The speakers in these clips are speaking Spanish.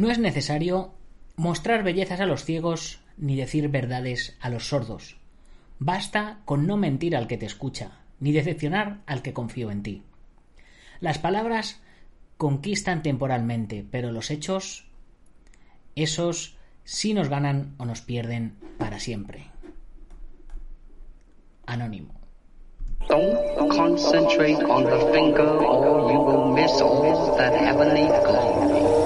No es necesario mostrar bellezas a los ciegos ni decir verdades a los sordos. Basta con no mentir al que te escucha, ni decepcionar al que confío en ti. Las palabras conquistan temporalmente, pero los hechos, esos sí nos ganan o nos pierden para siempre. Anónimo. Don't concentrate on the finger or you will miss all that heavenly glory.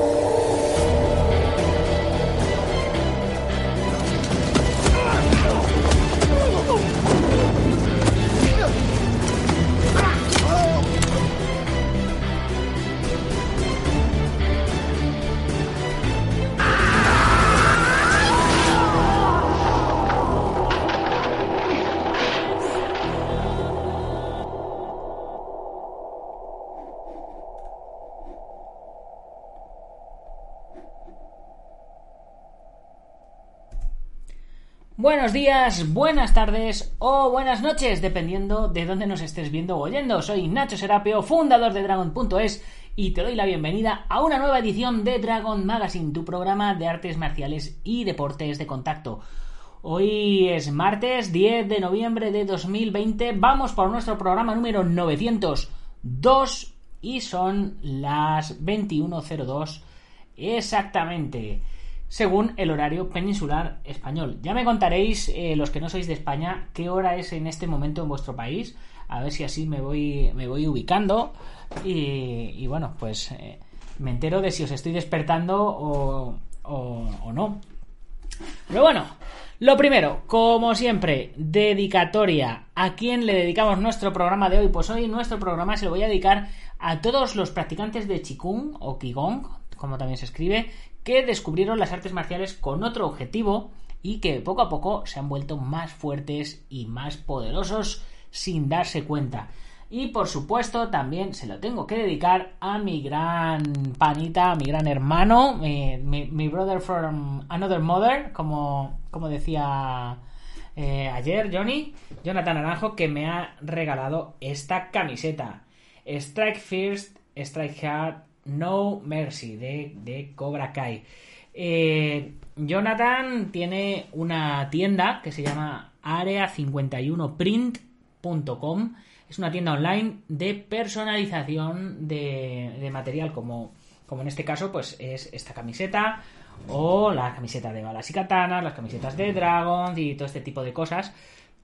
Buenos días, buenas tardes o buenas noches, dependiendo de dónde nos estés viendo o oyendo. Soy Nacho Serapio, fundador de Dragon.es y te doy la bienvenida a una nueva edición de Dragon Magazine, tu programa de artes marciales y deportes de contacto. Hoy es martes 10 de noviembre de 2020. Vamos por nuestro programa número 902 y son las 21.02 exactamente según el horario peninsular español. Ya me contaréis, eh, los que no sois de España, qué hora es en este momento en vuestro país, a ver si así me voy, me voy ubicando y, bueno, pues eh, me entero de si os estoy despertando o, no. Pero bueno, lo primero, como siempre, dedicatoria. ¿A quién le dedicamos nuestro programa de hoy? Pues hoy nuestro programa se lo voy a dedicar a todos los practicantes de Qigong o Qigong, como también se escribe, que descubrieron las artes marciales con otro objetivo y que poco a poco se han vuelto más fuertes y más poderosos sin darse cuenta. Y por supuesto también se lo tengo que dedicar a mi gran panita, a mi gran hermano, mi, brother from another mother, como, como decía eh, ayer Johnny, Jonathan Naranjo, que me ha regalado esta camiseta. Strike First, Strike Hard, no Mercy de, Cobra Kai. Eh, Jonathan tiene una tienda que se llama area51print.com. Es una tienda online de personalización de, material, como, como en este caso, pues es esta camiseta o la camiseta de balas y katanas, las camisetas de Dragon y todo este tipo de cosas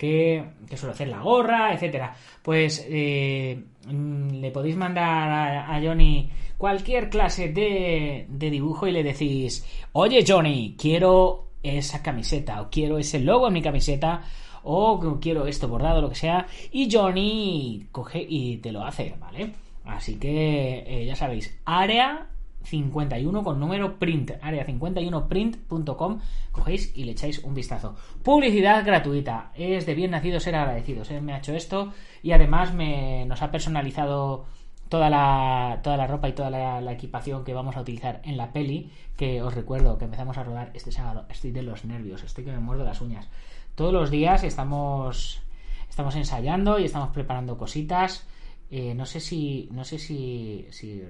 que, que hacer la gorra, etcétera. Pues eh, le podéis mandar a, Johnny cualquier clase de, dibujo y le decís, oye Johnny, quiero esa camiseta o quiero ese logo en mi camiseta o quiero esto bordado, lo que sea, y Johnny coge y te lo hace, ¿vale? Así que eh, ya sabéis, área 51 con número print, área51print.com, cogéis y le echáis un vistazo. Publicidad gratuita, es de bien nacido ser agradecidos, ¿eh? me ha hecho esto y además me, nos ha personalizado toda la, toda la ropa y toda la, equipación que vamos a utilizar en la peli, que os recuerdo que empezamos a rodar este sábado. Estoy de los nervios, estoy que me muerdo las uñas. Todos los días estamos, estamos ensayando y estamos preparando cositas. Eh, no sé si no sé si si,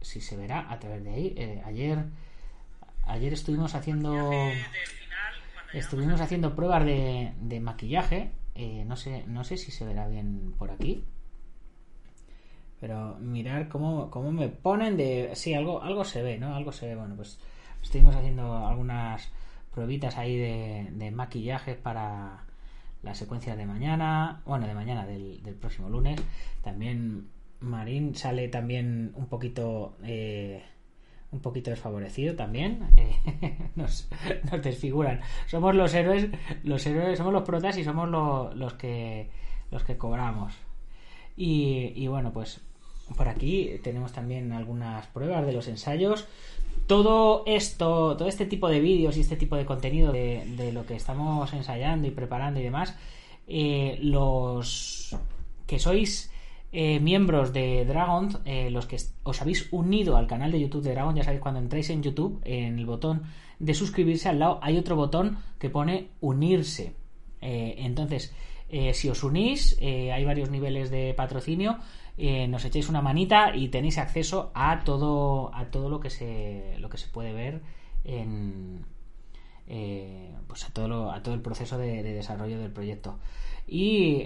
si, se verá a través de ahí. Eh, ayer ayer estuvimos haciendo estuvimos haciendo pruebas de, de maquillaje. Eh, no sé no sé si se verá bien por aquí pero mirar cómo, cómo me ponen de... Sí, algo, algo se ve, ¿no? Algo se ve. Bueno, pues estuvimos haciendo algunas pruebitas ahí de, de maquillaje para la secuencia de mañana, bueno, de mañana, del, del próximo lunes. También Marín sale también un poquito... Eh, un poquito desfavorecido también. Nos, nos, desfiguran. Somos los héroes los héroes somos los protas y somos los que los que cobramos. Y, y bueno pues por aquí tenemos también algunas pruebas de los ensayos. Todo esto, todo este tipo de vídeos y este tipo de contenido de, lo que estamos ensayando y preparando y demás, eh, los que sois eh, miembros de Dragon, eh, los que os habéis unido al canal de YouTube de Dragon, ya sabéis, cuando entráis en YouTube, en el botón de suscribirse al lado hay otro botón que pone unirse. entonces, Eh, si os unís, eh, hay varios niveles de patrocinio. eh, nos echéis una manita y tenéis acceso a todo a todo lo que se lo que se puede ver en pues a todo lo- a todo el proceso de, de desarrollo del proyecto. Y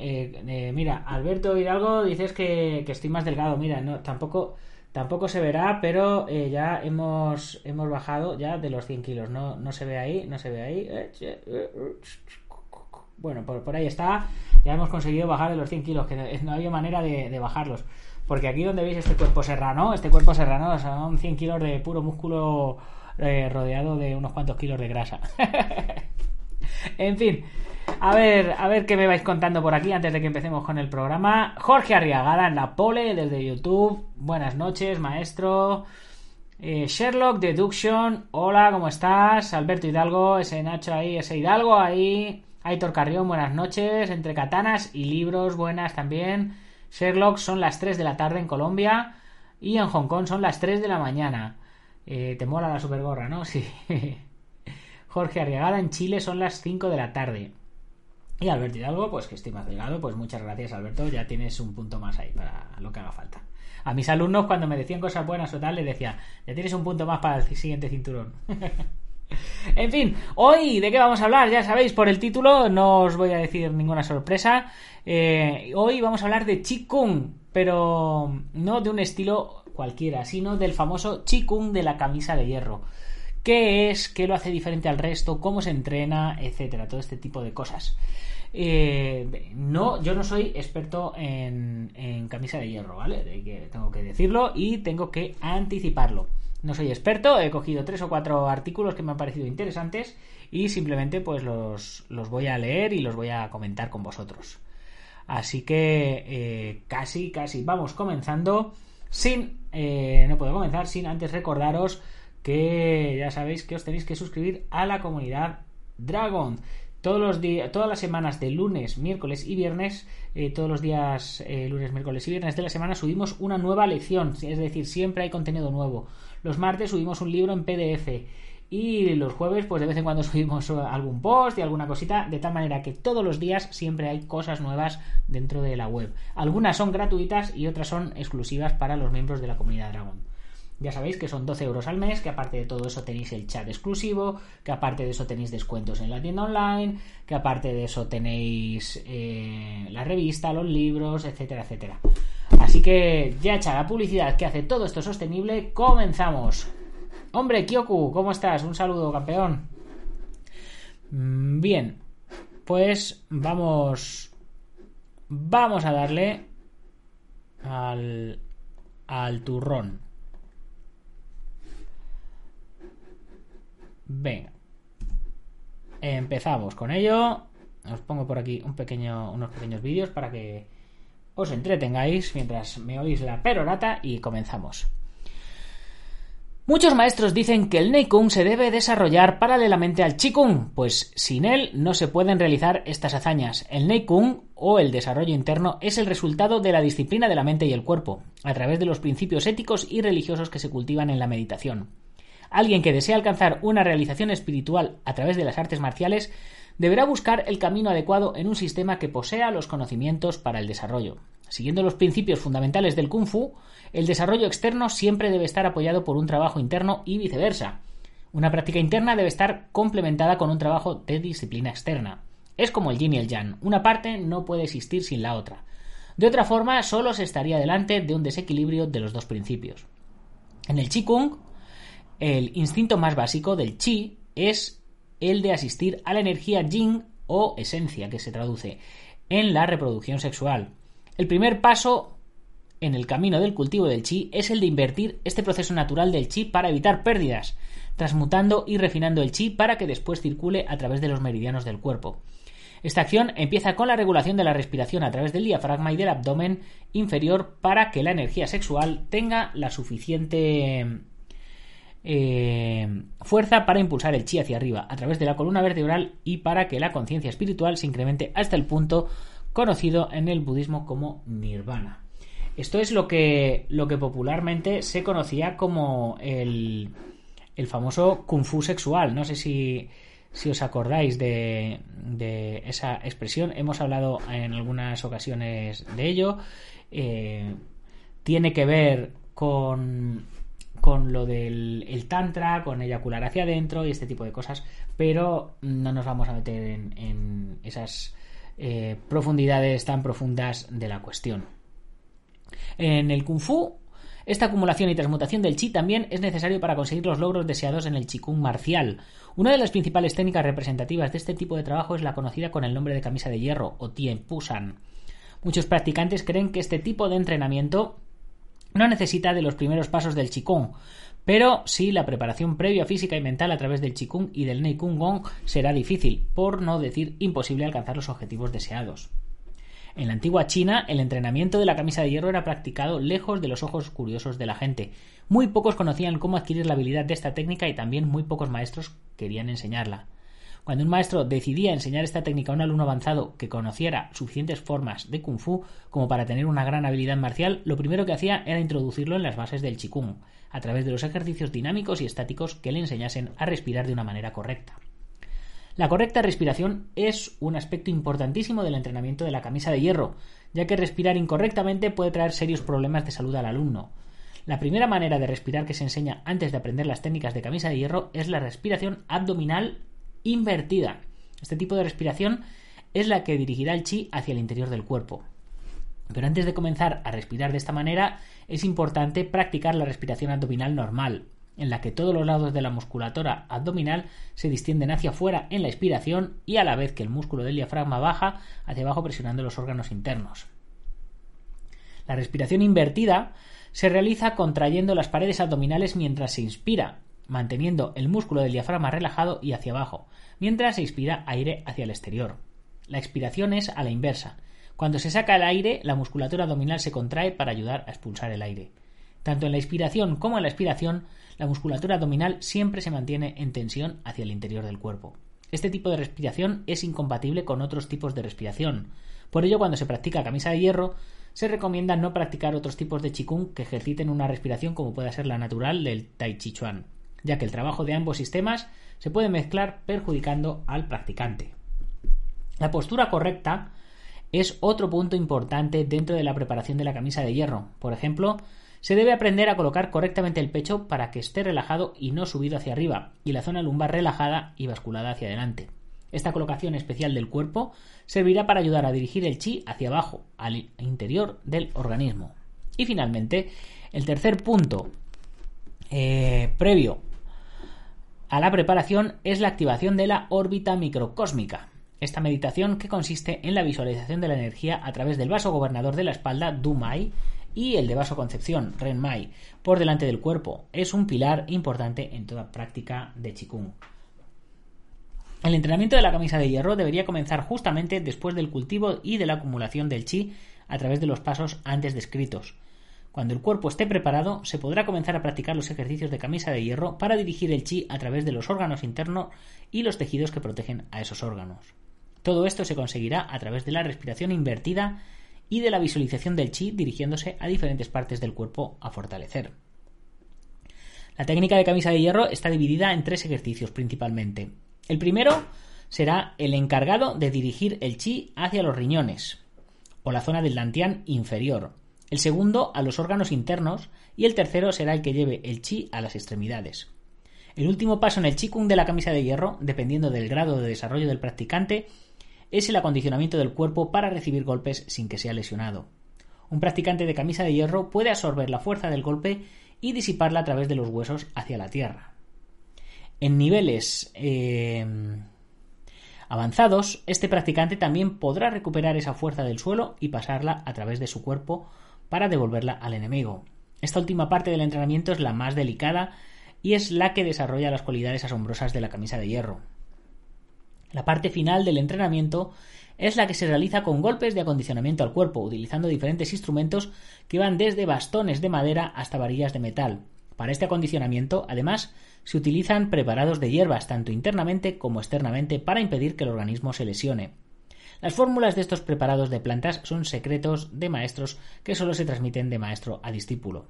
mira Alberto Hidalgo dices que, que estoy más delgado. Mira no tampoco tampoco se verá pero ya hemos hemos bajado ya de los 100 kilos. No no se ve ahí no se ve ahí Eh, che, eh, eh, bueno, por, por ahí está. Ya hemos conseguido bajar de los 100 kilos, que no, había manera de, de bajarlos. Porque aquí donde veis este cuerpo serrano, este cuerpo serrano son 100 kilos de puro músculo eh, rodeado de unos cuantos kilos de grasa. en fin, a ver, a ver qué me vais contando por aquí antes de que empecemos con el programa. Jorge Arriagada en la pole desde YouTube. Buenas noches, maestro. Eh, Sherlock Deduction, hola, ¿cómo estás? Alberto Hidalgo, ese Nacho ahí, ese Hidalgo ahí. Aitor Carrión, buenas noches. Entre katanas y libros, buenas también. Sherlock son las 3 de la tarde en Colombia y en Hong Kong son las 3 de la mañana. Eh, te mola la supergorra, ¿no? Sí. Jorge Arriagada en Chile son las 5 de la tarde. Y Alberto Hidalgo, pues que estoy más delgado, pues muchas gracias Alberto, ya tienes un punto más ahí para lo que haga falta. A mis alumnos cuando me decían cosas buenas o tal, les decía, ya tienes un punto más para el siguiente cinturón. en fin, hoy de qué vamos a hablar, ya sabéis por el título, no os voy a decir ninguna sorpresa. Eh, hoy vamos a hablar de Qigong, pero no de un estilo cualquiera, sino del famoso Qigong de la camisa de hierro. ¿Qué es? ¿Qué lo hace diferente al resto? ¿Cómo se entrena? Etcétera, todo este tipo de cosas. Eh, no, yo no soy experto en, en camisa de hierro, ¿vale? Tengo que decirlo y tengo que anticiparlo. No soy experto, he cogido tres o cuatro artículos que me han parecido interesantes y simplemente pues los, los voy a leer y los voy a comentar con vosotros. Así que eh, casi, casi vamos comenzando sin... eh, no puedo comenzar sin antes recordaros que ya sabéis que os tenéis que suscribir a la comunidad Dragon. Todos los días, todas las semanas de lunes, miércoles y viernes, eh, todos los días eh, lunes, miércoles y viernes de la semana subimos una nueva lección, es decir, siempre hay contenido nuevo. Los martes subimos un libro en PDF y los jueves pues de vez en cuando subimos algún post y alguna cosita, de tal manera que todos los días siempre hay cosas nuevas dentro de la web. Algunas son gratuitas y otras son exclusivas para los miembros de la comunidad Dragon. Ya sabéis que son 12 euros al mes, que aparte de todo eso tenéis el chat exclusivo, que aparte de eso tenéis descuentos en la tienda online, que aparte de eso tenéis eh, la revista, los libros, etcétera, etcétera. Así que ya hecha la publicidad que hace todo esto sostenible, comenzamos. Hombre, Kyoku, ¿cómo estás? Un saludo, campeón. Mm, Bien, pues vamos... Vamos a darle al, al turrón. Venga. Empezamos con ello. Os pongo por aquí unos pequeños vídeos para que os entretengáis mientras me oís la perorata y comenzamos. Muchos maestros dicen que el Neikung se debe desarrollar paralelamente al Qigong, pues sin él no se pueden realizar estas hazañas. El Neikung, o el desarrollo interno, es el resultado de la disciplina de la mente y el cuerpo, a través de los principios éticos y religiosos que se cultivan en la meditación. Alguien que desea alcanzar una realización espiritual a través de las artes marciales deberá buscar el camino adecuado en un sistema que posea los conocimientos para el desarrollo. Siguiendo los principios fundamentales del Kung Fu, el desarrollo externo siempre debe estar apoyado por un trabajo interno y viceversa. Una práctica interna debe estar complementada con un trabajo de disciplina externa. Es como el yin y el yang, una parte no puede existir sin la otra. De otra forma, solo se estaría delante de un desequilibrio de los dos principios. En el Qigong, el instinto más básico del chi es el de asistir a la energía yin o esencia, que se traduce en la reproducción sexual. El primer paso en el camino del cultivo del chi es el de invertir este proceso natural del chi para evitar pérdidas, transmutando y refinando el chi para que después circule a través de los meridianos del cuerpo. Esta acción empieza con la regulación de la respiración a través del diafragma y del abdomen inferior para que la energía sexual tenga la suficiente eh, fuerza para impulsar el chi hacia arriba a través de la columna vertebral y para que la conciencia espiritual se incremente hasta el punto conocido en el budismo como nirvana. Esto es lo que, lo que popularmente se conocía como el, el famoso kung fu sexual. No sé si, si os acordáis de, de esa expresión, hemos hablado en algunas ocasiones de ello. Eh, tiene que ver con, con lo del el tantra, con eyacular hacia adentro y este tipo de cosas, pero no nos vamos a meter en, esas eh, profundidades tan profundas de la cuestión. En el kung fu, esta acumulación y transmutación del chi también es necesario para conseguir los logros deseados en el kung marcial. Una de las principales técnicas representativas de este tipo de trabajo es la conocida con el nombre de camisa de hierro o tien pusan. Muchos practicantes creen que este tipo de entrenamiento no necesita de los primeros pasos del Qigong, pero sí la preparación previa física y mental a través del Qigong y del Neikun Gong será difícil, por no decir imposible alcanzar los objetivos deseados. En la antigua China, el entrenamiento de la camisa de hierro era practicado lejos de los ojos curiosos de la gente. Muy pocos conocían cómo adquirir la habilidad de esta técnica y también muy pocos maestros querían enseñarla. Cuando un maestro decidía enseñar esta técnica a un alumno avanzado que conociera suficientes formas de kung fu como para tener una gran habilidad marcial, lo primero que hacía era introducirlo en las bases del qigong, a través de los ejercicios dinámicos y estáticos que le enseñasen a respirar de una manera correcta. La correcta respiración es un aspecto importantísimo del entrenamiento de la camisa de hierro, ya que respirar incorrectamente puede traer serios problemas de salud al alumno. La primera manera de respirar que se enseña antes de aprender las técnicas de camisa de hierro es la respiración abdominal invertida. Este tipo de respiración es la que dirigirá el chi hacia el interior del cuerpo. Pero antes de comenzar a respirar de esta manera, es importante practicar la respiración abdominal normal, en la que todos los lados de la musculatura abdominal se distienden hacia afuera en la expiración y a la vez que el músculo del diafragma baja hacia abajo presionando los órganos internos. La respiración invertida se realiza contrayendo las paredes abdominales mientras se inspira manteniendo el músculo del diafragma relajado y hacia abajo, mientras se inspira aire hacia el exterior. La expiración es a la inversa. Cuando se saca el aire, la musculatura abdominal se contrae para ayudar a expulsar el aire. Tanto en la inspiración como en la expiración, la musculatura abdominal siempre se mantiene en tensión hacia el interior del cuerpo. Este tipo de respiración es incompatible con otros tipos de respiración. Por ello, cuando se practica camisa de hierro, se recomienda no practicar otros tipos de qigong que ejerciten una respiración como pueda ser la natural del tai chi chuan ya que el trabajo de ambos sistemas se puede mezclar perjudicando al practicante. La postura correcta es otro punto importante dentro de la preparación de la camisa de hierro. Por ejemplo, se debe aprender a colocar correctamente el pecho para que esté relajado y no subido hacia arriba, y la zona lumbar relajada y basculada hacia adelante. Esta colocación especial del cuerpo servirá para ayudar a dirigir el chi hacia abajo, al interior del organismo. Y finalmente, el tercer punto eh, previo a la preparación es la activación de la órbita microcósmica. Esta meditación que consiste en la visualización de la energía a través del vaso gobernador de la espalda, Dumai, y el de vaso concepción, Renmai, por delante del cuerpo, es un pilar importante en toda práctica de Qigong. El entrenamiento de la camisa de hierro debería comenzar justamente después del cultivo y de la acumulación del chi a través de los pasos antes descritos. Cuando el cuerpo esté preparado, se podrá comenzar a practicar los ejercicios de camisa de hierro para dirigir el chi a través de los órganos internos y los tejidos que protegen a esos órganos. Todo esto se conseguirá a través de la respiración invertida y de la visualización del chi dirigiéndose a diferentes partes del cuerpo a fortalecer. La técnica de camisa de hierro está dividida en tres ejercicios principalmente. El primero será el encargado de dirigir el chi hacia los riñones o la zona del dantian inferior, el segundo a los órganos internos y el tercero será el que lleve el chi a las extremidades. El último paso en el chi de la camisa de hierro, dependiendo del grado de desarrollo del practicante, es el acondicionamiento del cuerpo para recibir golpes sin que sea lesionado. Un practicante de camisa de hierro puede absorber la fuerza del golpe y disiparla a través de los huesos hacia la tierra. En niveles eh, avanzados, este practicante también podrá recuperar esa fuerza del suelo y pasarla a través de su cuerpo para devolverla al enemigo. Esta última parte del entrenamiento es la más delicada y es la que desarrolla las cualidades asombrosas de la camisa de hierro. La parte final del entrenamiento es la que se realiza con golpes de acondicionamiento al cuerpo, utilizando diferentes instrumentos que van desde bastones de madera hasta varillas de metal. Para este acondicionamiento, además, se utilizan preparados de hierbas tanto internamente como externamente para impedir que el organismo se lesione. Las fórmulas de estos preparados de plantas son secretos de maestros que solo se transmiten de maestro a discípulo.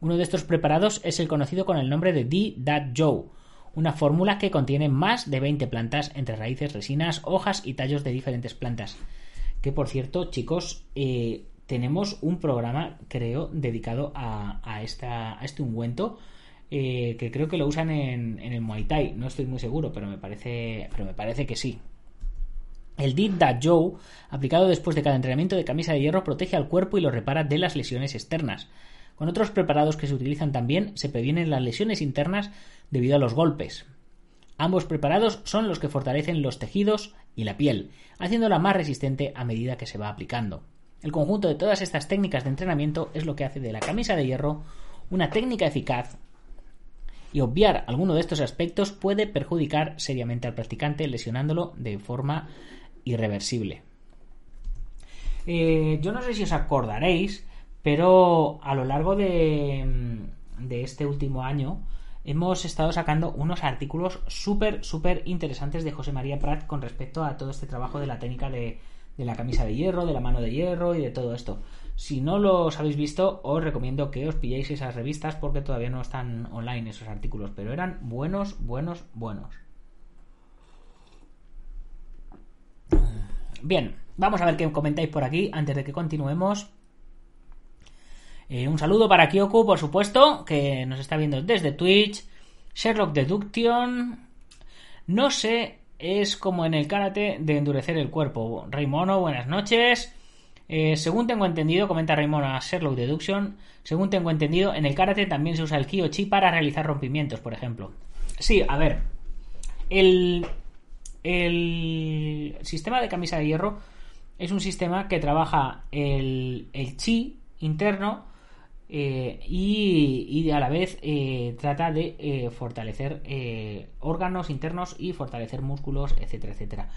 Uno de estos preparados es el conocido con el nombre de Di Dat Zhou, una fórmula que contiene más de 20 plantas entre raíces, resinas, hojas y tallos de diferentes plantas. Que por cierto, chicos, eh, tenemos un programa, creo, dedicado a este ungüento. Eh, que creo que lo usan en, en, el Muay Thai. No estoy muy seguro, pero me parece, pero me parece que sí. El Did That Joe, aplicado después de cada entrenamiento de camisa de hierro, protege al cuerpo y lo repara de las lesiones externas. Con otros preparados que se utilizan también se previenen las lesiones internas debido a los golpes. Ambos preparados son los que fortalecen los tejidos y la piel, haciéndola más resistente a medida que se va aplicando. El conjunto de todas estas técnicas de entrenamiento es lo que hace de la camisa de hierro una técnica eficaz y obviar alguno de estos aspectos puede perjudicar seriamente al practicante lesionándolo de forma irreversible. Eh, yo no sé si os acordaréis, pero a lo largo de, de este último año hemos estado sacando unos artículos súper, súper interesantes de José María Prat con respecto a todo este trabajo de la técnica de, de la camisa de hierro, de la mano de hierro y de todo esto. Si no los habéis visto, os recomiendo que os pilléis esas revistas porque todavía no están online esos artículos, pero eran buenos, buenos, buenos. Bien, vamos a ver qué comentáis por aquí antes de que continuemos. Eh, un saludo para Kyoku, por supuesto, que nos está viendo desde Twitch. Sherlock Deduction. No sé, es como en el karate de endurecer el cuerpo. Raimono, buenas noches. Eh, según tengo entendido, comenta Raimono a Sherlock Deduction, según tengo entendido, en el karate también se usa el Kyochi para realizar rompimientos, por ejemplo. Sí, a ver. El, el sistema de camisa de hierro es un sistema que trabaja el, chi interno eh, y, a la vez eh, trata de eh, fortalecer órganos internos y fortalecer músculos, etcétera, etcétera.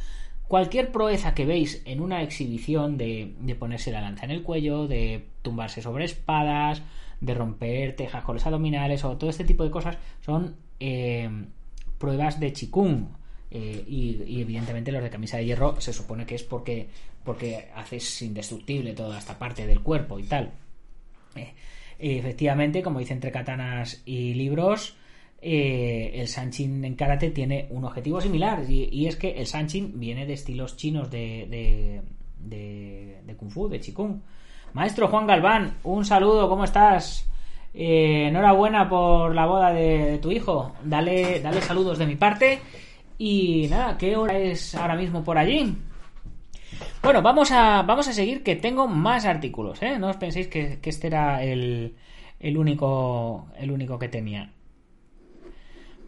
Cualquier proeza que veis en una exhibición de, de, ponerse la lanza en el cuello, de tumbarse sobre espadas, de romper tejas con los abdominales o todo este tipo de cosas son pruebas de chikung eh, y, evidentemente los de camisa de hierro se supone que es porque, porque haces indestructible toda esta parte del cuerpo y tal. Eh, efectivamente, como dice entre katanas y libros, eh, el Sanchin en karate tiene un objetivo similar y, es que el Sanchin viene de estilos chinos de, de, Kung Fu, de Qigong. Maestro Juan Galván, un saludo, ¿cómo estás? enhorabuena por la boda de, tu hijo. Dale, dale saludos de mi parte y nada, ¿qué hora es ahora mismo por allí? Bueno, vamos a, vamos a seguir que tengo más artículos, ¿eh? No os penséis que, este era el, el, único, el único que tenía.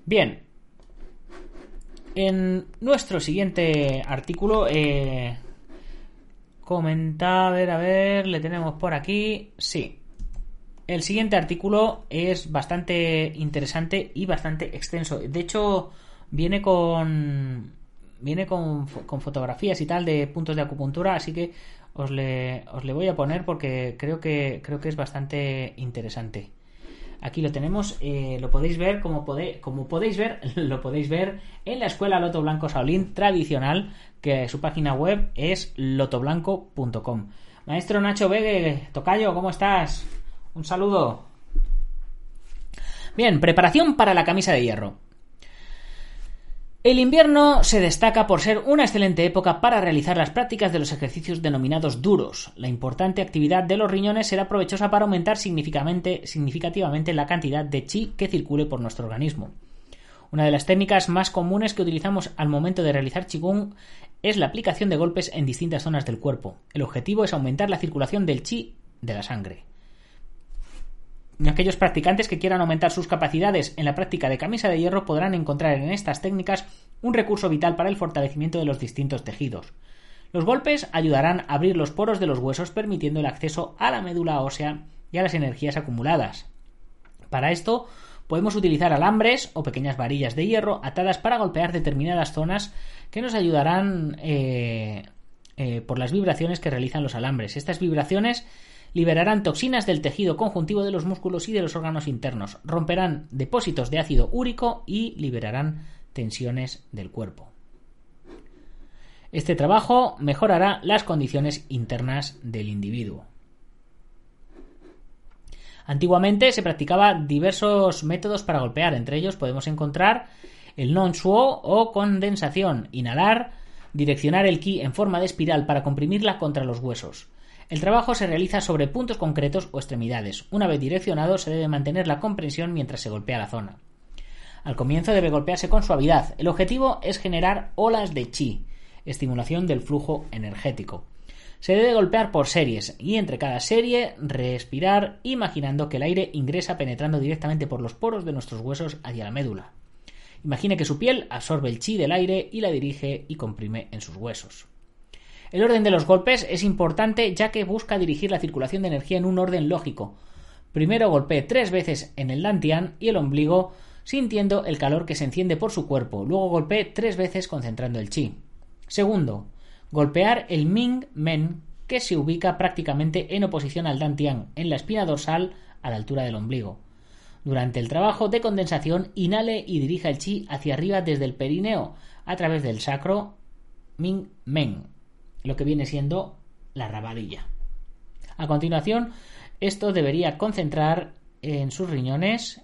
Bien. En nuestro siguiente artículo, eh, comenta, a ver, a ver, le tenemos por aquí. Sí. El siguiente artículo es bastante interesante y bastante extenso. De hecho, viene con viene con, fotografías y tal de puntos de acupuntura, así que os le, os le voy a poner porque creo que creo que es bastante interesante. Aquí lo tenemos, eh, lo podéis ver, como, podéis, como podéis ver, lo podéis ver en la escuela Loto Blanco Shaolin tradicional, que su página web es lotoblanco.com. Maestro Nacho Vegue, Tocayo, ¿cómo estás? Un saludo. Bien, preparación para la camisa de hierro. El invierno se destaca por ser una excelente época para realizar las prácticas de los ejercicios denominados duros. La importante actividad de los riñones será provechosa para aumentar significativamente la cantidad de chi que circule por nuestro organismo. Una de las técnicas más comunes que utilizamos al momento de realizar Qigong es la aplicación de golpes en distintas zonas del cuerpo. El objetivo es aumentar la circulación del chi de la sangre. Aquellos practicantes que quieran aumentar sus capacidades en la práctica de camisa de hierro podrán encontrar en estas técnicas un recurso vital para el fortalecimiento de los distintos tejidos. Los golpes ayudarán a abrir los poros de los huesos permitiendo el acceso a la médula ósea y a las energías acumuladas. Para esto podemos utilizar alambres o pequeñas varillas de hierro atadas para golpear determinadas zonas que nos ayudarán eh, eh, por las vibraciones que realizan los alambres. Estas vibraciones liberarán toxinas del tejido conjuntivo de los músculos y de los órganos internos, romperán depósitos de ácido úrico y liberarán tensiones del cuerpo. Este trabajo mejorará las condiciones internas del individuo. Antiguamente se practicaba diversos métodos para golpear, entre ellos podemos encontrar el non-suo o condensación, inhalar, direccionar el ki en forma de espiral para comprimirla contra los huesos. El trabajo se realiza sobre puntos concretos o extremidades. Una vez direccionado, se debe mantener la compresión mientras se golpea la zona. Al comienzo debe golpearse con suavidad. El objetivo es generar olas de chi, estimulación del flujo energético. Se debe golpear por series y entre cada serie respirar imaginando que el aire ingresa penetrando directamente por los poros de nuestros huesos hacia la médula. Imagine que su piel absorbe el chi del aire y la dirige y comprime en sus huesos. El orden de los golpes es importante ya que busca dirigir la circulación de energía en un orden lógico. Primero golpee tres veces en el dantian y el ombligo sintiendo el calor que se enciende por su cuerpo. Luego golpee tres veces concentrando el chi. Segundo, golpear el Ming Men que se ubica prácticamente en oposición al dantian en la espina dorsal a la altura del ombligo. Durante el trabajo de condensación, inhale y dirija el chi hacia arriba desde el perineo a través del sacro Ming Men, lo que viene siendo la rabadilla. A continuación, esto debería concentrar en sus riñones.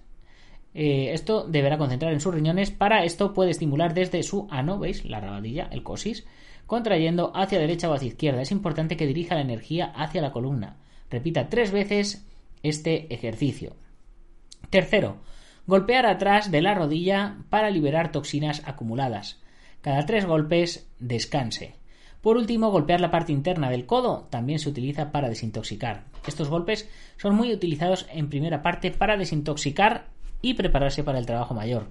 Eh, esto deberá concentrar en sus riñones. Para esto puede estimular desde su ano, ¿veis? La rabadilla, el cosis, contrayendo hacia derecha o hacia izquierda. Es importante que dirija la energía hacia la columna. Repita tres veces este ejercicio. Tercero, golpear atrás de la rodilla para liberar toxinas acumuladas. Cada tres golpes, descanse. Por último, golpear la parte interna del codo también se utiliza para desintoxicar. Estos golpes son muy utilizados en primera parte para desintoxicar y prepararse para el trabajo mayor.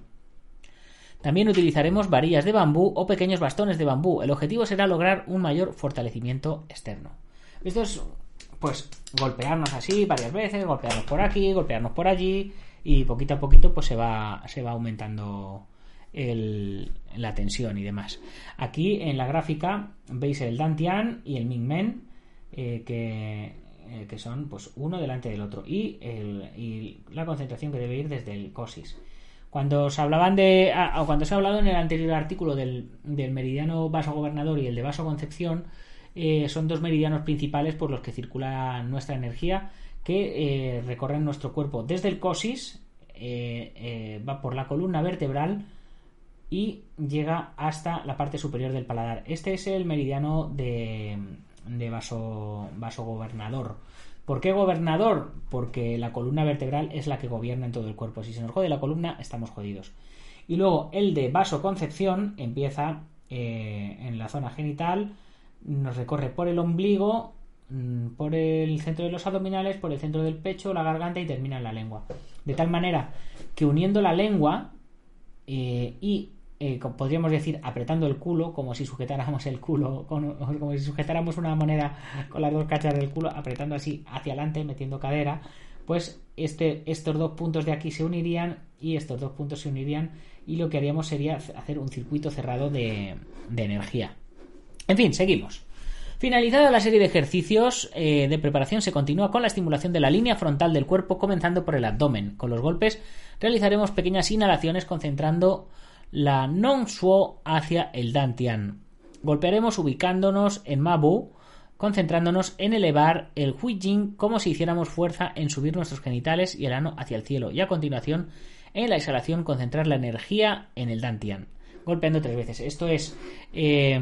También utilizaremos varillas de bambú o pequeños bastones de bambú. El objetivo será lograr un mayor fortalecimiento externo. Esto es, pues, golpearnos así varias veces, golpearnos por aquí, golpearnos por allí y poquito a poquito pues se va, se va aumentando la tensión y demás. Aquí en la gráfica veis el Dantian y el Mingmen eh, que, eh, que, son pues uno delante del otro y, y, la concentración que debe ir desde el COSIS. Cuando se hablaban de o cuando se ha hablado en el anterior artículo del, del meridiano vaso gobernador y el de vaso concepción eh, son dos meridianos principales por los que circula nuestra energía que recorren nuestro cuerpo desde el cosis va por la columna vertebral y llega hasta la parte superior del paladar. Este es el meridiano de, de vaso, vaso gobernador. ¿Por qué gobernador? Porque la columna vertebral es la que gobierna en todo el cuerpo. Si se nos jode la columna, estamos jodidos. Y luego el de vaso concepción empieza eh, en la zona genital, nos recorre por el ombligo, mm, por el centro de los abdominales, por el centro del pecho, la garganta y termina en la lengua. De tal manera que uniendo la lengua eh, y eh, podríamos decir apretando el culo, como si sujetáramos el culo, como si sujetáramos una moneda con las dos cachas del culo, apretando así hacia adelante, metiendo cadera, pues este, estos dos puntos de aquí se unirían y estos dos puntos se unirían y lo que haríamos sería hacer un circuito cerrado de, energía. En fin, seguimos. Finalizada la serie de ejercicios eh, de preparación, se continúa con la estimulación de la línea frontal del cuerpo, comenzando por el abdomen. Con los golpes realizaremos pequeñas inhalaciones concentrando la non-suo hacia el dantian. Golpearemos ubicándonos en mabu, concentrándonos en elevar el huijin como si hiciéramos fuerza en subir nuestros genitales y el ano hacia el cielo y a continuación en la exhalación concentrar la energía en el dantian golpeando tres veces. Esto es, eh,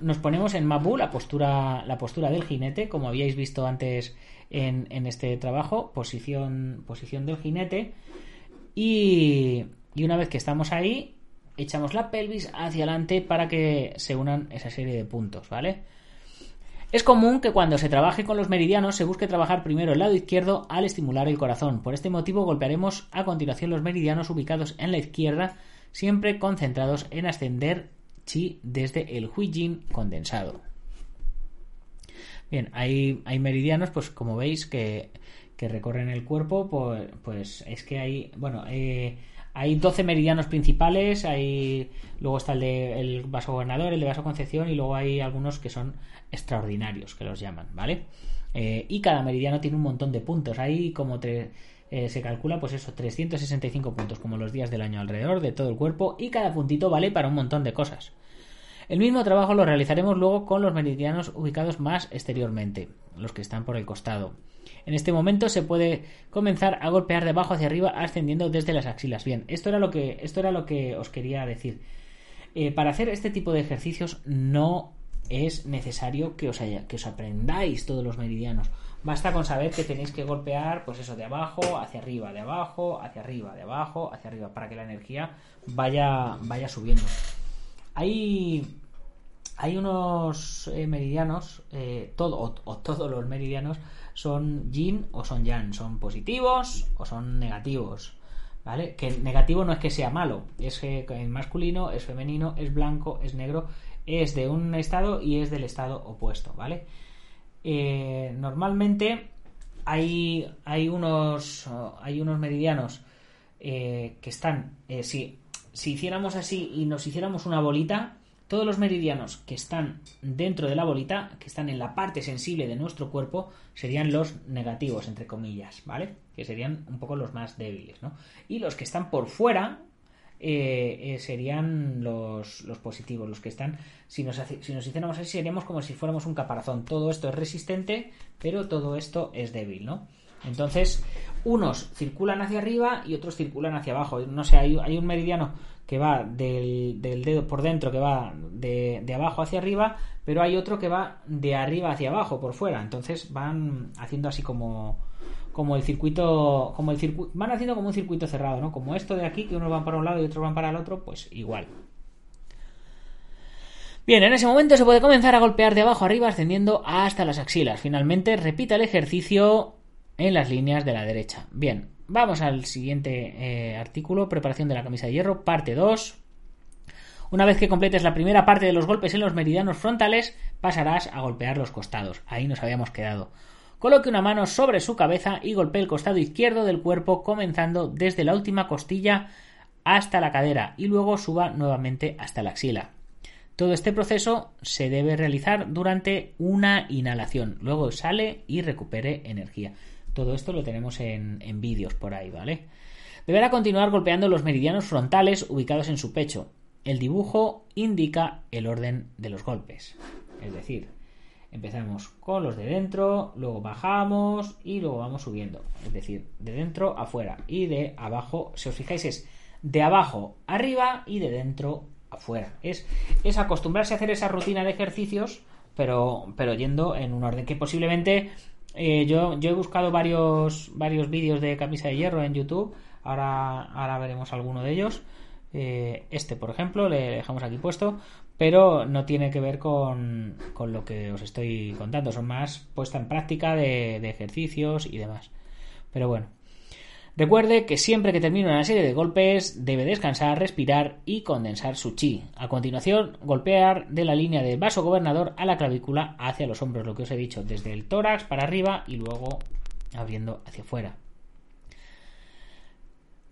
nos ponemos en Mabu, la postura, la postura del jinete, como habíais visto antes en, en este trabajo, posición, posición del jinete. Y, y, una vez que estamos ahí, echamos la pelvis hacia adelante para que se unan esa serie de puntos, ¿vale? Es común que cuando se trabaje con los meridianos se busque trabajar primero el lado izquierdo al estimular el corazón. Por este motivo golpearemos a continuación los meridianos ubicados en la izquierda, siempre concentrados en ascender chi desde el huijin condensado. Bien, hay, hay meridianos, pues como veis, que, que recorren el cuerpo, pues, pues es que hay, bueno, eh, hay 12 meridianos principales, hay luego está el de el vaso gobernador, el de vaso concepción y luego hay algunos que son extraordinarios, que los llaman, ¿vale? Eh, y cada meridiano tiene un montón de puntos, hay como eh, se calcula pues eso, 365 puntos, como los días del año alrededor de todo el cuerpo y cada puntito vale para un montón de cosas. El mismo trabajo lo realizaremos luego con los meridianos ubicados más exteriormente, los que están por el costado. En este momento se puede comenzar a golpear de abajo hacia arriba ascendiendo desde las axilas. Bien, esto era lo que, esto era lo que os quería decir. Eh, para hacer este tipo de ejercicios no es necesario que os, que os aprendáis todos los meridianos. Basta con saber que tenéis que golpear, pues eso, de abajo hacia arriba, de abajo hacia arriba, de abajo hacia arriba, para que la energía vaya, vaya subiendo. Hay, hay unos eh, meridianos, eh, o, todos los meridianos son yin o son yang, son positivos o son negativos. ¿Vale? Que negativo no es que sea malo, es que es masculino, es femenino, es blanco, es negro, es de un estado y es del estado opuesto, ¿vale? Eh, normalmente hay, hay, unos, hay unos meridianos que están, si si hiciéramos así y nos hiciéramos una bolita, todos los meridianos que están dentro de la bolita, que están en la parte sensible de nuestro cuerpo, serían los negativos, entre comillas, ¿vale? Que serían un poco los más débiles, ¿no? Y los que están por fuera eh, eh, serían los, los, positivos, los que están, si nos, si nos hiciéramos así, seríamos como si fuéramos un caparazón. Todo esto es resistente, pero todo esto es débil, ¿no? Entonces, unos circulan hacia arriba y otros circulan hacia abajo. No sé, hay, un meridiano que va del, dedo por dentro, que va de, abajo hacia arriba, pero hay otro que va de arriba hacia abajo, por fuera. Entonces van haciendo así como, como el circuito, como el circuito, van haciendo como un circuito cerrado, ¿no? Como esto de aquí, que unos van para un lado y otros van para el otro, pues igual. Bien, en ese momento se puede comenzar a golpear de abajo arriba ascendiendo hasta las axilas. Finalmente, repita el ejercicio en las líneas de la derecha. Bien, vamos al siguiente eh, artículo, preparación de la camisa de hierro, parte 2. Una vez que completes la primera parte de los golpes en los meridianos frontales, pasarás a golpear los costados. Ahí nos habíamos quedado. Coloque una mano sobre su cabeza y golpee el costado izquierdo del cuerpo comenzando desde la última costilla hasta la cadera y luego suba nuevamente hasta la axila. Todo este proceso se debe realizar durante una inhalación. Luego sale y recupere energía. Todo esto lo tenemos en, vídeos por ahí, ¿vale? Deberá continuar golpeando los meridianos frontales ubicados en su pecho. El dibujo indica el orden de los golpes. Es decir, empezamos con los de dentro, luego bajamos y luego vamos subiendo. Es decir, de dentro afuera y de abajo, si os fijáis, es de abajo arriba y de dentro afuera. Es, es acostumbrarse a hacer esa rutina de ejercicios, pero, pero yendo en un orden que posiblemente eh, yo, yo he buscado varios, varios vídeos de camisa de hierro en YouTube. Ahora, ahora veremos alguno de ellos. Eh, este, por ejemplo, le dejamos aquí puesto. Pero no tiene que ver con, con lo que os estoy contando. Son más puesta en práctica de, de ejercicios y demás. Pero bueno. Recuerde que siempre que termine una serie de golpes debe descansar, respirar y condensar su chi. A continuación, golpear de la línea del vaso gobernador a la clavícula hacia los hombros, lo que os he dicho, desde el tórax para arriba y luego abriendo hacia afuera.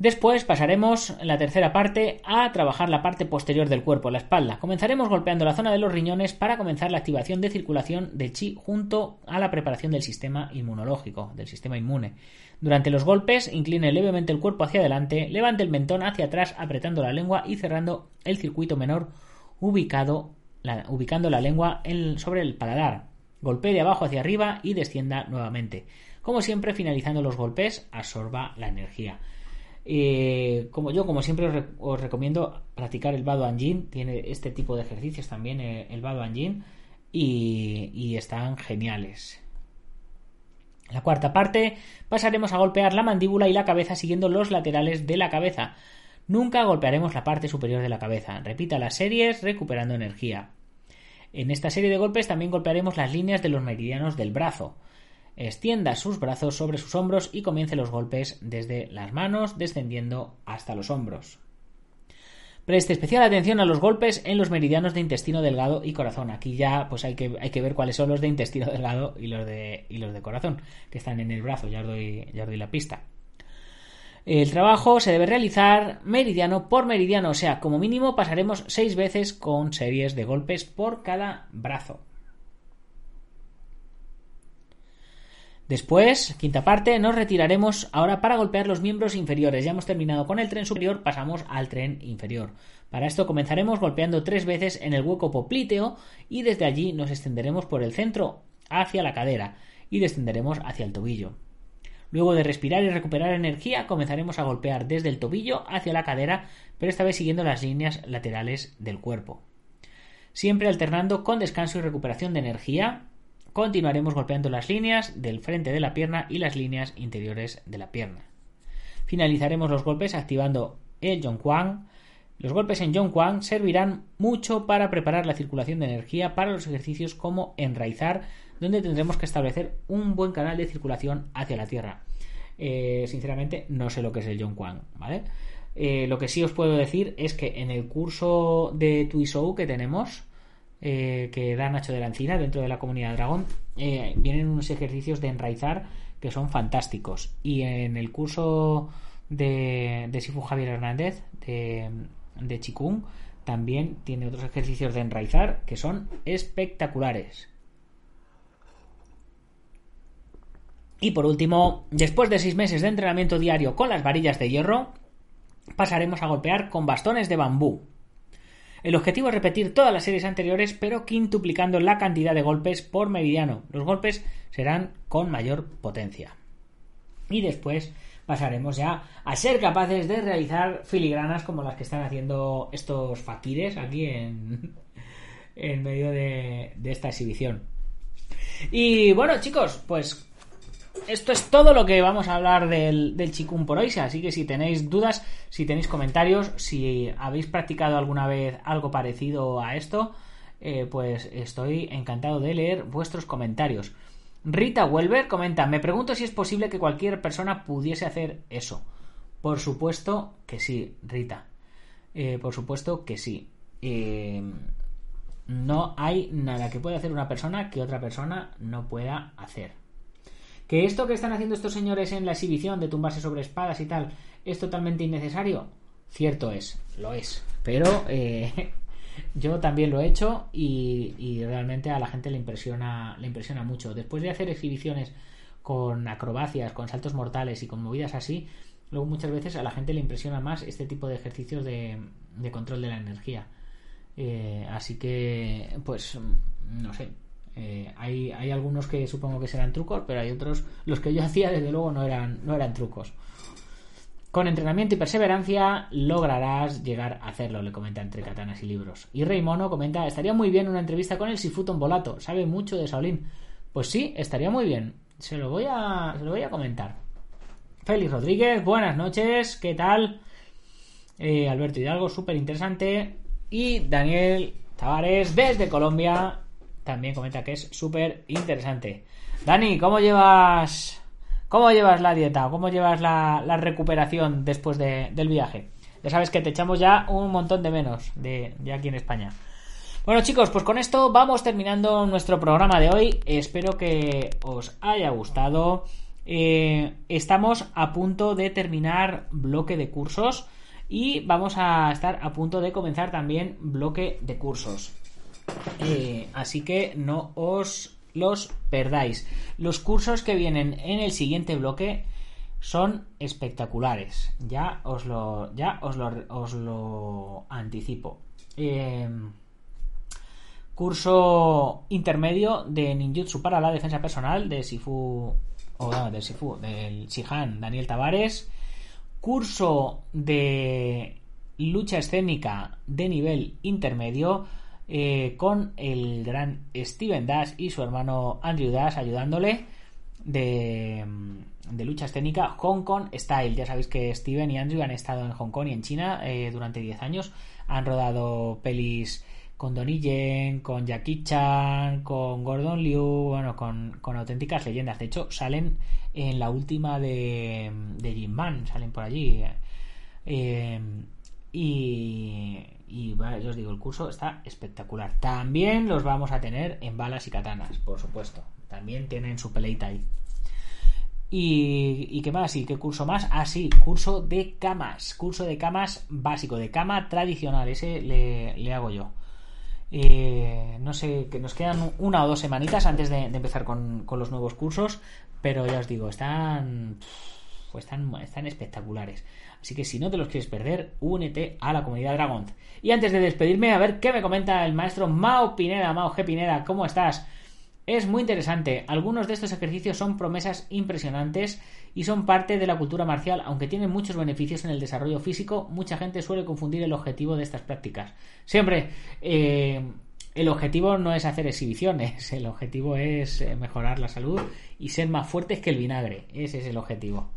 Después pasaremos la tercera parte a trabajar la parte posterior del cuerpo, la espalda. Comenzaremos golpeando la zona de los riñones para comenzar la activación de circulación de chi junto a la preparación del sistema inmunológico, del sistema inmune. Durante los golpes, incline levemente el cuerpo hacia adelante, levante el mentón hacia atrás apretando la lengua y cerrando el circuito menor ubicando la lengua sobre el paladar. Golpee de abajo hacia arriba y descienda nuevamente. Como siempre, finalizando los golpes, absorba la energía. Eh, como yo, como siempre, os, recomiendo practicar el Bado Anjin. Tiene este tipo de ejercicios también, eh, el Bado Anjin, y, y están geniales. En la cuarta parte pasaremos a golpear la mandíbula y la cabeza siguiendo los laterales de la cabeza. Nunca golpearemos la parte superior de la cabeza. Repita las series recuperando energía. En esta serie de golpes también golpearemos las líneas de los meridianos del brazo. Extienda sus brazos sobre sus hombros y comience los golpes desde las manos descendiendo hasta los hombros. Preste especial atención a los golpes en los meridianos de intestino delgado y corazón. Aquí ya pues hay que, hay que ver cuáles son los de intestino delgado y los de, y los de corazón, que están en el brazo, ya os, doy, ya os doy la pista. El trabajo se debe realizar meridiano por meridiano, o sea, como mínimo pasaremos seis veces con series de golpes por cada brazo. Después, quinta parte, nos retiraremos ahora para golpear los miembros inferiores. Ya hemos terminado con el tren superior, pasamos al tren inferior. Para esto comenzaremos golpeando tres veces en el hueco poplíteo y desde allí nos extenderemos por el centro hacia la cadera y descenderemos hacia el tobillo. Luego de respirar y recuperar energía, comenzaremos a golpear desde el tobillo hacia la cadera, pero esta vez siguiendo las líneas laterales del cuerpo. Siempre alternando con descanso y recuperación de energía, continuaremos golpeando las líneas del frente de la pierna y las líneas interiores de la pierna. Finalizaremos los golpes activando el Kwang. Los golpes en Kwang servirán mucho para preparar la circulación de energía para los ejercicios como enraizar, donde tendremos que establecer un buen canal de circulación hacia la Tierra. Eh, sinceramente, no sé lo que es el Kwan, ¿vale? Eh, lo que sí os puedo decir es que en el curso de Tuisou que tenemos, eh, que da Nacho de la Encina dentro de la comunidad Dragón, vienen unos ejercicios de enraizar que son fantásticos. Y en el curso de, de Sifu Javier Hernández, de, de Chikung, también tiene otros ejercicios de enraizar que son espectaculares. Y por último, después de seis meses de entrenamiento diario con las varillas de hierro, pasaremos a golpear con bastones de bambú. El objetivo es repetir todas las series anteriores, pero quintuplicando la cantidad de golpes por meridiano. Los golpes serán con mayor potencia. Y después pasaremos ya a ser capaces de realizar filigranas como las que están haciendo estos fakires aquí en, medio de esta exhibición. Y bueno, chicos, pues esto es todo lo que vamos a hablar del, del Chikun por hoy. Así que si tenéis dudas, si tenéis comentarios, si habéis practicado alguna vez algo parecido a esto, eh, pues estoy encantado de leer vuestros comentarios. Rita Welber comenta: Me pregunto si es posible que cualquier persona pudiese hacer eso. Por supuesto que sí, Rita. Eh, por supuesto que sí. Eh, no hay nada que pueda hacer una persona que otra persona no pueda hacer. ¿Que esto que están haciendo estos señores en la exhibición de tumbarse sobre espadas y tal es totalmente innecesario? Cierto es, lo es. Pero eh, yo también lo he hecho y, realmente a la gente le impresiona, le impresiona mucho. Después de hacer exhibiciones con acrobacias, con saltos mortales y con movidas así, luego muchas veces a la gente le impresiona más este tipo de ejercicios de, control de la energía. Eh, así que, pues, no sé, eh, hay, algunos que supongo que serán trucos, pero hay otros, los que yo hacía desde luego no eran, no eran trucos. Con entrenamiento y perseverancia lograrás llegar a hacerlo, le comenta entre katanas y libros. Y Rey Mono comenta, estaría muy bien una entrevista con el Sifuton Volato, sabe mucho de Shaolin. Pues sí, estaría muy bien. Se lo voy a, se lo voy a comentar. Félix Rodríguez, buenas noches, ¿qué tal? Eh, Alberto Hidalgo, súper interesante. Y Daniel Tavares, desde Colombia, también comenta que es súper interesante. Dani, ¿cómo llevas cómo llevas la dieta? ¿Cómo llevas la, recuperación después del viaje? Ya sabes que te echamos ya un montón de menos de, aquí en España. Bueno chicos, pues con esto vamos terminando nuestro programa de hoy. Espero que os haya gustado. Eh, estamos a punto de terminar bloque de cursos y vamos a estar a punto de comenzar también bloque de cursos. Eh, así que no os los perdáis. Los cursos que vienen en el siguiente bloque son espectaculares. Ya os lo, ya os lo, anticipo. Eh, curso intermedio de ninjutsu para la defensa personal de Sifu o del Sifu del Shihan Daniel Tavares. Curso de lucha escénica de nivel intermedio eh, con el gran Steven Dash y su hermano Andrew Dash ayudándole de, de lucha escénica Hong Kong Style. Ya sabéis que Steven y Andrew han estado en Hong Kong y en China eh, durante 10 años. Han rodado pelis con Donnie Yen, con Jackie Chan, con Gordon Liu, bueno, con, auténticas leyendas. De hecho, salen en la última de, de Jim Man, salen por allí. Eh, y, y yo os digo, el curso está espectacular. También los vamos a tener en balas y katanas, por supuesto. También tienen su peleita ahí. ¿Y, qué más? ¿Y qué curso más? Ah, sí, curso de camas. Curso de camas básico, de cama tradicional. Ese le, hago yo. Eh, no sé, que nos quedan una o dos semanitas antes de, empezar con, los nuevos cursos, pero ya os digo, están, pues están, espectaculares. Así que si no te los quieres perder, únete a la comunidad Dragon. Y antes de despedirme, a ver qué me comenta el maestro Mao Pineda. Mao G. Pineda, ¿cómo estás? Es muy interesante. Algunos de estos ejercicios son promesas impresionantes y son parte de la cultura marcial, aunque tienen muchos beneficios en el desarrollo físico. Mucha gente suele confundir el objetivo de estas prácticas. Siempre, eh, el objetivo no es hacer exhibiciones, el objetivo es eh, mejorar la salud y ser más fuertes que el vinagre. Ese es el objetivo.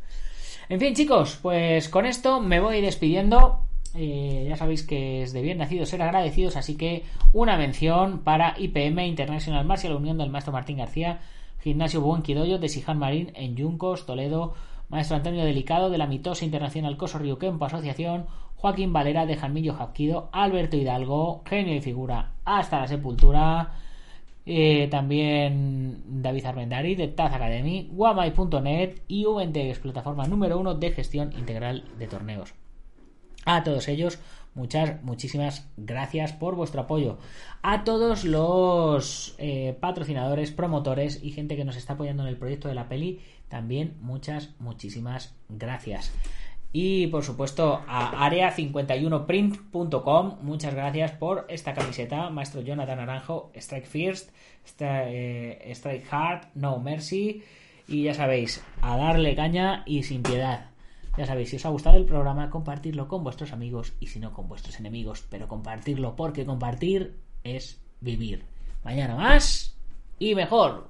En fin, chicos, pues con esto me voy despidiendo. Eh, ya sabéis que es de bien nacido ser agradecidos, así que una mención para IPM International Martial Unión del maestro Martín García, Gimnasio Buen Quidoyo de Sijan Marín en Yuncos, Toledo, maestro Antonio Delicado de la Mitosa Internacional Coso Río Asociación, Joaquín Valera de Jalmillo Japquido, Alberto Hidalgo, genio y figura hasta la sepultura. Eh, también David Armendari de Taz Academy, Guamai.net y UNTX, plataforma número uno de gestión integral de torneos. A todos ellos, muchas, muchísimas gracias por vuestro apoyo. A todos los eh, patrocinadores, promotores y gente que nos está apoyando en el proyecto de la peli, también muchas, muchísimas gracias. Y por supuesto a area51print.com, muchas gracias por esta camiseta, maestro Jonathan Naranjo, Strike First, eh, Strike Hard, No Mercy. Y ya sabéis, a darle caña y sin piedad. Ya sabéis, si os ha gustado el programa, compartirlo con vuestros amigos y si no con vuestros enemigos, pero compartirlo porque compartir es vivir. Mañana más y mejor.